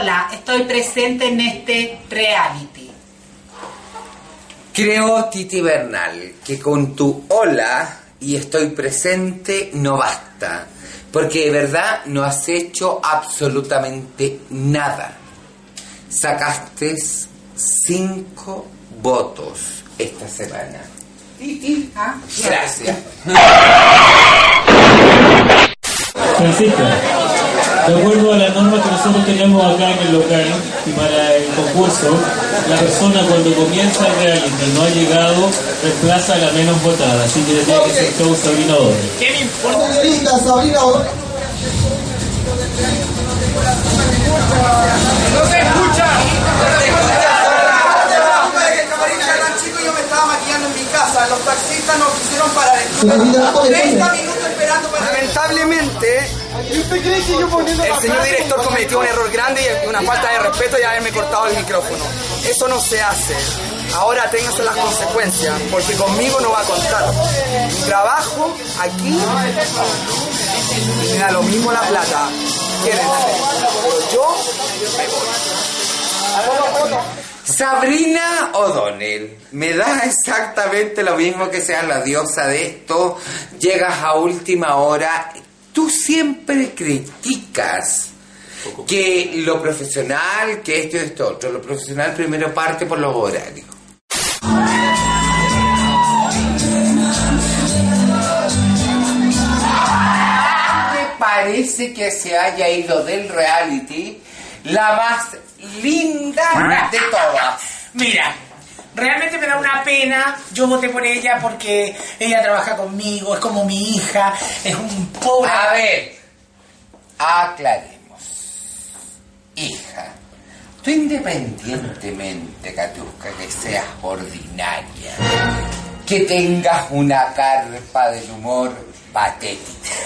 hola, estoy presente en este reality. Creo, Titi Bernal, que con tu hola y estoy presente no basta. Porque de verdad no has hecho absolutamente nada. Sacaste cinco votos esta semana. Titi, ¿Ah? gracias. Francisca, de acuerdo a la norma que nosotros tenemos acá en el local y para el concurso, la persona cuando comienza el reality y no ha llegado, reemplaza a la menos votada. Así que tiene que ser show Sabrina Ode. ¿Qué me importa? Linda Sabrina. ¡No se escucha! yo me estaba maquillando en mi casa. Los taxistas no quisieron parar. Sabrina Ode. 30 minutos el señor director cometió un error grande y una falta de respeto y haberme cortado el micrófono. Eso no se hace. Ahora ténganse las consecuencias, porque conmigo no va a contar. Mi trabajo aquí me da lo mismo la plata. Quédense. Pero yo Sabrina O'Donnell, me da exactamente lo mismo que seas la diosa de esto. Llegas a última hora. Tú siempre criticas que lo profesional, que esto y esto otro. Lo profesional primero parte por los horarios. Me parece que se haya ido del reality la más linda de todas. Mira, realmente me da una pena. Yo voté por ella porque ella trabaja conmigo, es como mi hija, es un pobre. A ver, aclaremos. Hija, tú independientemente, Katiuska, que seas ordinaria, que tengas una carpa del humor patética,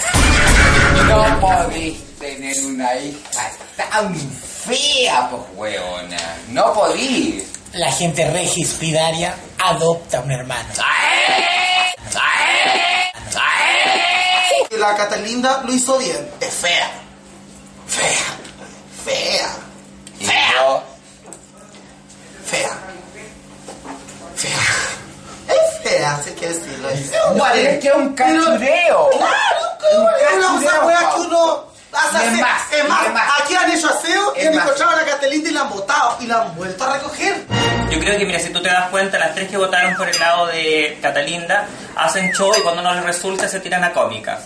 no podís tener una hija tan fea, pues, hueona. No podís. La gente registraria adopta un hermano. La Catalinda lo hizo bien. Es fea. Fea. Fea. Y yo, Fea. Fea. Es fea, sé que decirlo. Es fea. Pero es que es un cachureo. Claro, una, que uno hace es más, Es más, aquí han hecho aseo y han encontrado a la Catalinda y la han botado y la han vuelto a recoger. Yo creo que, mira, si tú te das cuenta, las tres que votaron por el lado de Catalinda hacen show y cuando no les resulta se tiran a cómicas.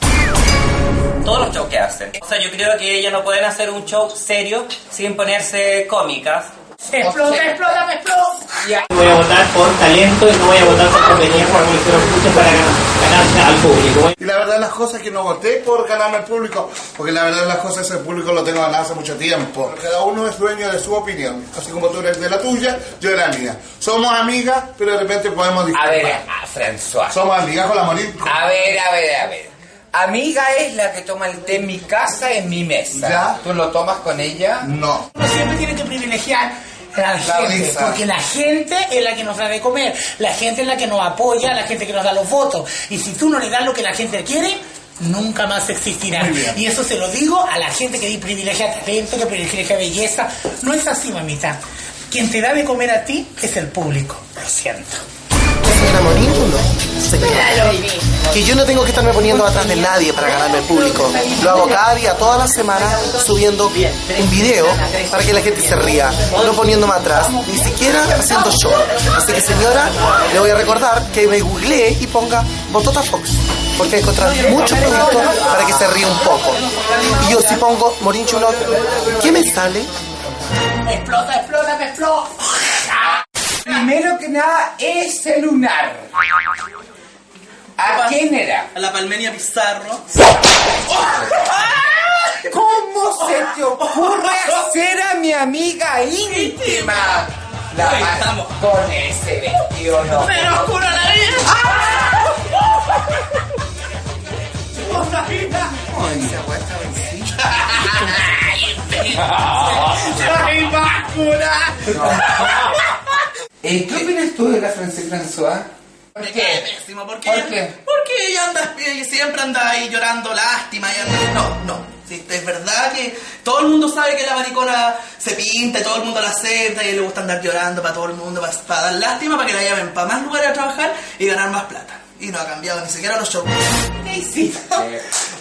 Todos los shows que hacen. O sea, yo creo que ellas no pueden hacer un show serio sin ponerse cómicas. Explota, explota, me explota. Voy a votar por talento y no voy a votar por conveniencia porque lo hicieron mucho para ganarse al público. Y la verdad las cosas es que no voté por ganarme el público, porque la verdad las cosas el público lo tengo ganado hace mucho tiempo. Cada uno es dueño de su opinión, así como tú eres de la tuya, yo de la mía. Somos amigas, pero de repente podemos A discrepar. ver, a François. Somos amigas con la morir. A ver, a ver, a ver. Amiga es la que toma el té en mi casa, en mi mesa. Ya. ¿Tú lo tomas con ella? No. Uno siempre tiene que privilegiar a la, gente, risa. porque la gente es la que nos da de comer, la gente es la que nos apoya, la gente que nos da los votos. Y si tú no le das lo que la gente quiere, nunca más existirá. Y eso se lo digo a la gente que privilegia talento, que privilegia belleza. No es así, mamita. Quien te da de comer a ti es el público. Lo siento. Señora Morín, Señora. Que yo no tengo que estarme poniendo atrás de nadie para ganarme el público. Lo hago cada día, todas las semanas, subiendo un video para que la gente se ría. No poniéndome atrás, ni siquiera haciendo show. Así que señora, le voy a recordar que me googleé y ponga Botota Fox. Porque hay que encontrar muchos productos para que se ríe un poco. Y yo si pongo Morín Chulo, ¿qué me sale? Explota, explota, me explota. Primero que nada, ese lunar. ¿A quién era? A la Palmenia Pizarro. ¿Cómo se te ocurre hacer a mi amiga íntima? La Ahí estamos. con ese vestido no. Pero oscuro la vida. ¡Ay, vacuna! Eh, ¿Qué opinas tú de la Francés François? ¿Por Me qué? cae pésimo, ¿por qué? ¿Por qué? Porque ella anda, ella siempre anda ahí llorando lástima y anda... No, no. Sí, es verdad que todo el mundo sabe que la maricona se pinta y todo el mundo la acepta y le gusta andar llorando para todo el mundo, para, para dar lástima, para que la llamen para más lugares a trabajar y ganar más plata. Y no ha cambiado ni siquiera los shows. ¿Qué hiciste?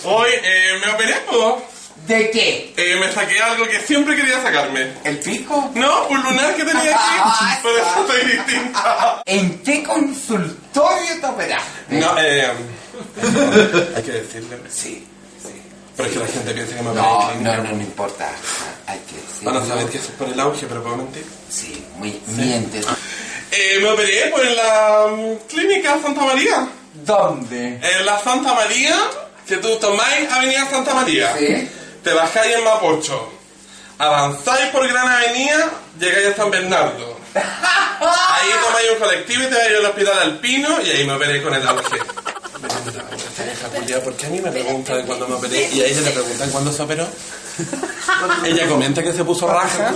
Hoy eh, me operé, po. ¿De qué? Eh, me saqué algo que siempre quería sacarme. ¿El pico? No, un lunar que tenía aquí. Por eso estoy distinta. ¿En qué consultorio te operaste? No, eh. Hay que decirle. Sí. Pero es que la gente piensa que me operé. No, no, no, no importa. Hay que decirlo. Van a saber que eso es por el auge, pero puedo mentir. Sí, muy mientes. Eh, me operé pues, en la mm, clínica Santa María. ¿Dónde? En la Santa María, que tú tomáis Avenida Santa María. Sí. Te bajáis en Mapocho. Avanzáis por Gran Avenida, llegáis a San Bernardo. Ahí tomáis un colectivo y te vais al hospital alpino y ahí me operé con el auge. ¿Por qué a mí me pregunta de cuándo me operé y a ella le preguntan cuándo se operó? Ella comenta que se puso raja.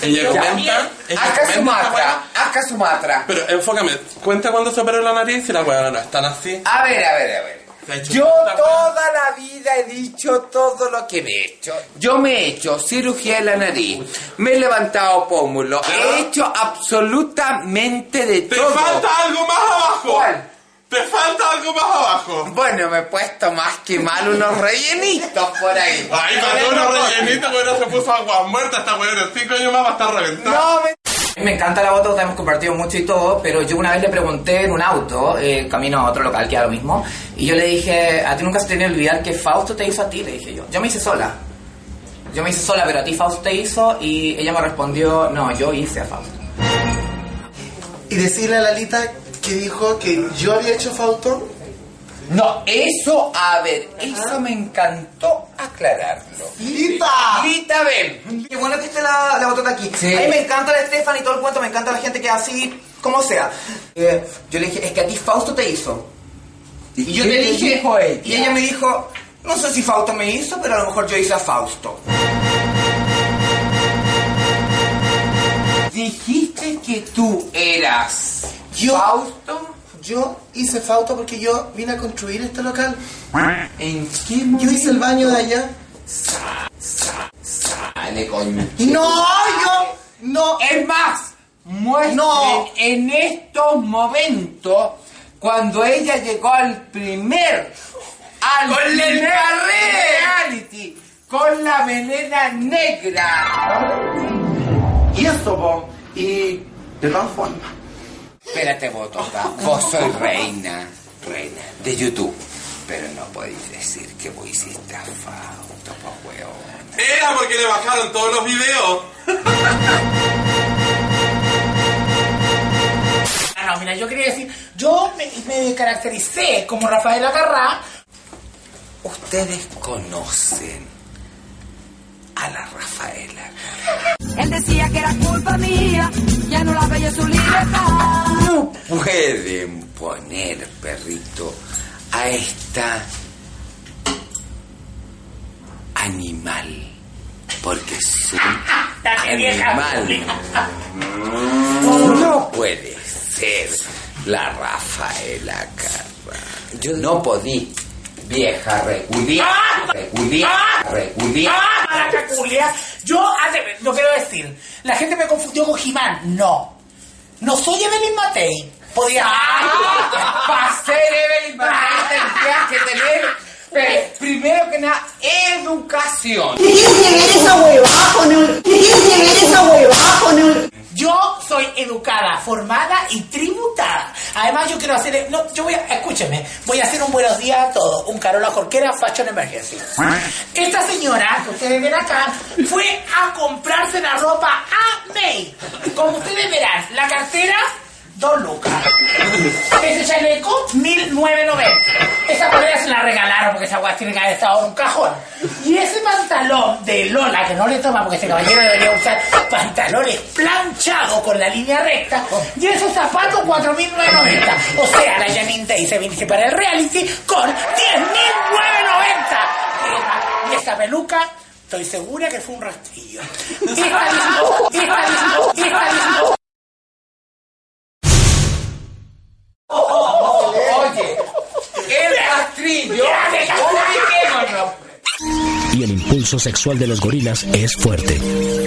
Ella comenta. Acá Sumatra, acá Sumatra. Pero enfócame, cuenta cuándo se operó la nariz y la weá no están así. A ver, a ver, a ver. Yo toda la vida he dicho todo lo que me he hecho. Yo me he hecho cirugía de la nariz, me he levantado pómulo, he hecho absolutamente de ¡Te todo. falta algo más abajo! ¿Cuál? ¡Te falta algo más abajo! Bueno, me he puesto más que mal unos rellenitos por ahí. Ay, cuando uno rellenito, bueno, se puso agua muerta, esta weón cinco años más va a estar reventada. No, me... Me encanta la foto, hemos compartido mucho y todo, pero yo una vez le pregunté en un auto, eh, camino a otro local que era lo mismo, y yo le dije, a ti nunca se te tiene que olvidar que Fausto te hizo a ti, le dije yo. Yo me hice sola. Yo me hice sola, pero a ti Fausto te hizo, y ella me respondió, no, yo hice a Fausto. Y decirle a Lalita que dijo que yo había hecho Fausto. No, eso, a ver, eso me encantó aclararlo. ¡Lita! Lita, ven. Qué bueno que esté la, la botota aquí. Sí. A mí me encanta la Estefan y todo el cuento, me encanta la gente que así, como sea. Eh, yo le dije, es que a ti Fausto te hizo. Y yo te dije, dijo ella? y ella me dijo, no sé si Fausto me hizo, pero a lo mejor yo hice a Fausto. Dijiste que tú eras Yo- Fausto. Yo hice Fausto porque yo vine a construir este local. ¿En qué momento? Yo hice el baño de allá. Coño. No, yo. No. Es más, muestren No. en estos momentos cuando ella llegó al primer al Con la primer reality con la melena negra. Y esto, po, y de todas formas. Espérate, Botota, vos soy reina, reina de YouTube. Pero no podéis decir que vos hiciste a Fausto, po hueón. Era porque le bajaron todos los videos. Ah, no, mira, yo quería decir, yo me, me caractericé como Rafael Agarrá. Ustedes conocen a la Rafaela. Él decía que era culpa mía, ya no la veía su libertad. No pueden poner, perrito, a esta animal. Porque es un animal. No puede ser la Rafaela Carra. Yo no podí, vieja reculia, reculia, reculia. ¡Ah! Maraca culia! Yo, hace- lo quiero decir, la gente me confundió con Jimán. No. No soy Evelyn Matei. Podía. Para ser Evelyn Matei tendrías que tener, pero, primero que nada, educación. Yo soy educada, formada y tributada. Además, yo quiero hacer. No, yo voy a. Escúcheme, voy a hacer un buenos días a todos. Un Carola Jorquera Fashion Emergency. Esta señora que ustedes ven acá fue a comprarse la ropa a May. Como ustedes verán, la cartera. Dos lucas. Ese chaleco, 1990. Esa polera se la regalaron porque esa guay tiene que haber estado en un cajón. Y ese pantalón de Lola, que no le toma porque ese caballero debería usar pantalones planchados con la línea recta. Y esos zapatos, 4.990. O sea, la Janine Day se viniese para el reality con 10.990. Y esa peluca, estoy segura que fue un rastrillo. Esta mismo, esta mismo, esta mismo. Y el impulso sexual de los gorilas es fuerte.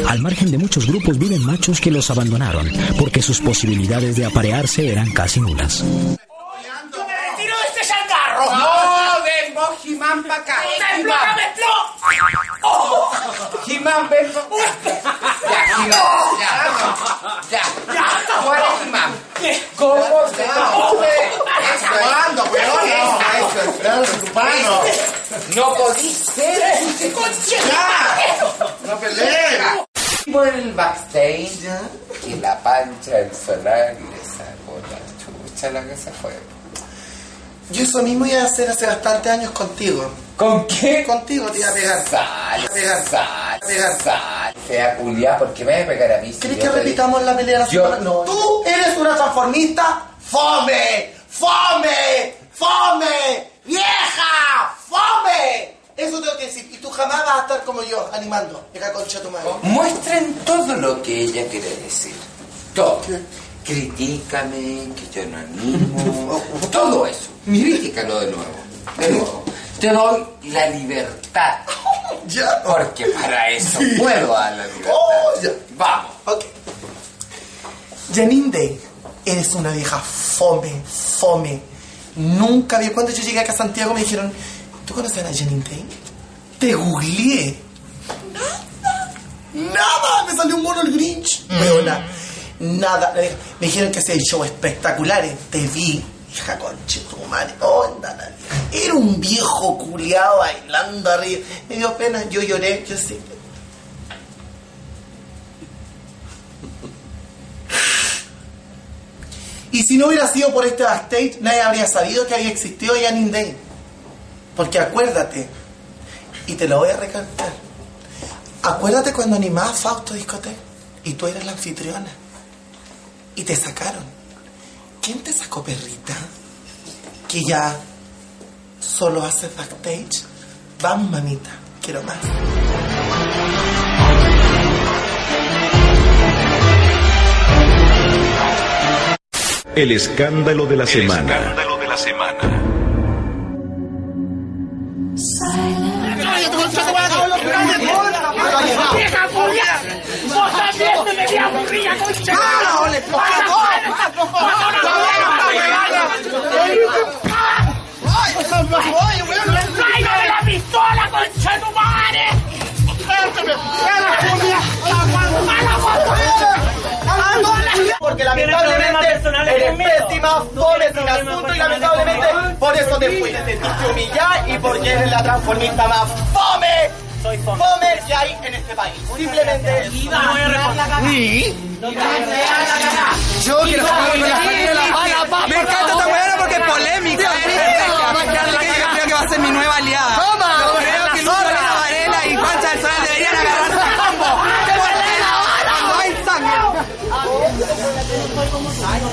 Al margen de muchos grupos viven machos que los abandonaron porque sus posibilidades de aparearse eran casi nulas. ¡Yo me retiro de este! No, ven vos, Jimán, para acá. ¡Me explota, me explota! Jimán, ven vos. Ya, Jimán, ya. No, eso es humano. No. ¡Ya! ¡No peleen! Por el backstage y la pancha del solar le sacó la chucha la que se fue. Yo eso mismo iba a hacer hace bastantes años contigo. ¿Con qué? Contigo te iba a pegar. Sal, pegar. sal, pegar. sal. Fea culia, ¿por qué me vas a pegar a mí? si ¿Querés yo que repitamos la pelea de la Yo- semana? No. Tú eres una transformista fome, fome, fome, vieja, fome. Eso tengo que decir. Y tú jamás vas a estar como yo, animando. Deja concha tu madre. Muestren todo lo que ella quiere decir. Todo. Critícame, que yo no animo. todo eso. Critícalo de nuevo. De nuevo. Te doy la libertad. Ya. Porque para eso puedo dar la libertad. Oh, ya. Vamos. Ok. Janine Day, eres una vieja fome, fome. Nunca vi. Cuando yo llegué acá a Santiago me dijeron, ¿tú conoces a Janine Day? Te googleé. Nada. Nada. Me salió un mono el Grinch. Weona. Nada. Me dijeron que hacía show espectaculares. Te vi. Hija conche tu madre. Onda la vieja. Era un viejo culiado bailando arriba. Me dio pena. Yo lloré. Yo sí. Y si no hubiera sido por este backstage, nadie habría sabido que había existido Janine Day. Porque acuérdate, y te lo voy a recalcar, acuérdate cuando animaba Fausto Discoteca y tú eras la anfitriona y te sacaron. ¿Quién te sacó, perrita? Que ya solo haces backstage. Vamos, mamita, quiero más. El escándalo de la semana. ¡Vieja culia! ¡Vos también te me voy a aburrir, concha! ¡Ah, le ¡Tráigame la pistola, concha de tu madre! Porque lamentablemente eres pésima, fome sin asunto y lamentablemente por eso te fuiste. Te sentiste humillada y porque eres la transformista más fome, fome. que hay en este país. Simplemente Yo quiero jugar con la familia de la pala, Me encanta esta weá porque es polémica. El escándalo